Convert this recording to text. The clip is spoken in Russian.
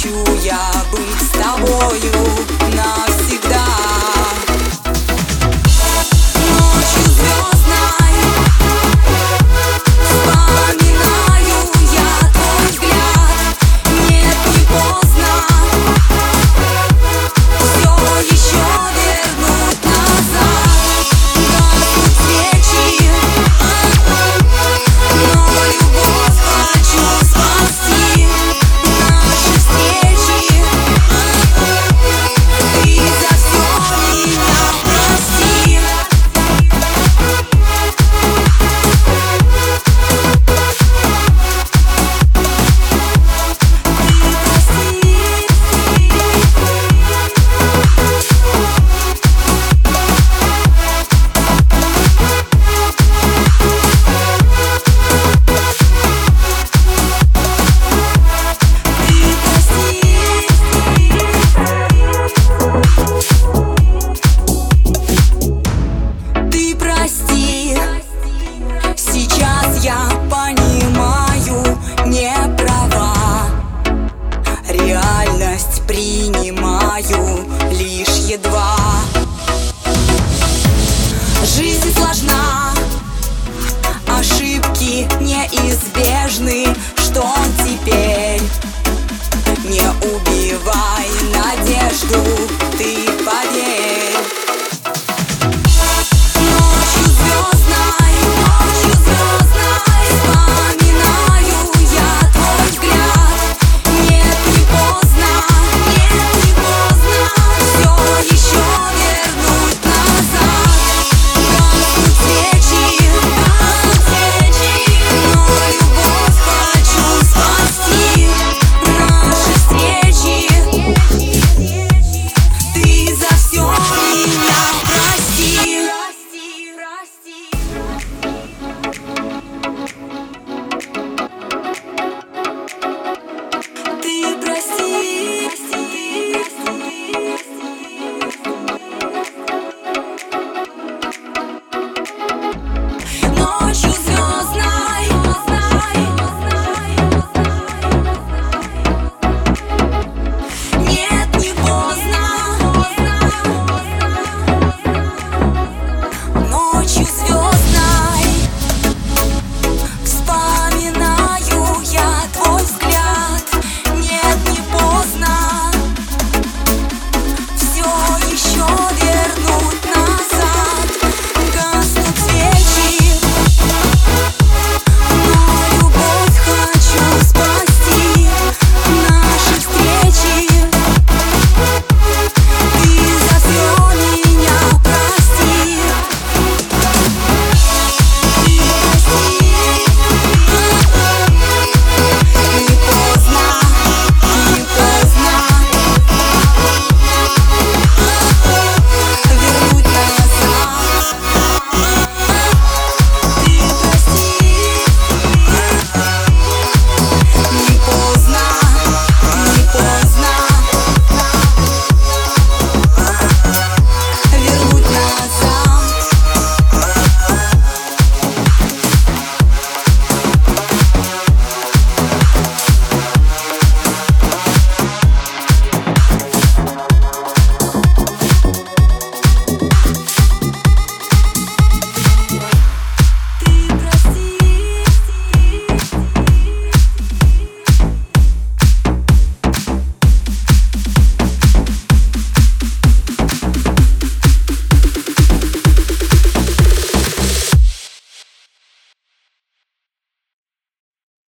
Хочу я быть с тобою навсегда лишь едва. Жизнь сложна, ошибки неизбежны. Что теперь? Не убивай надежду.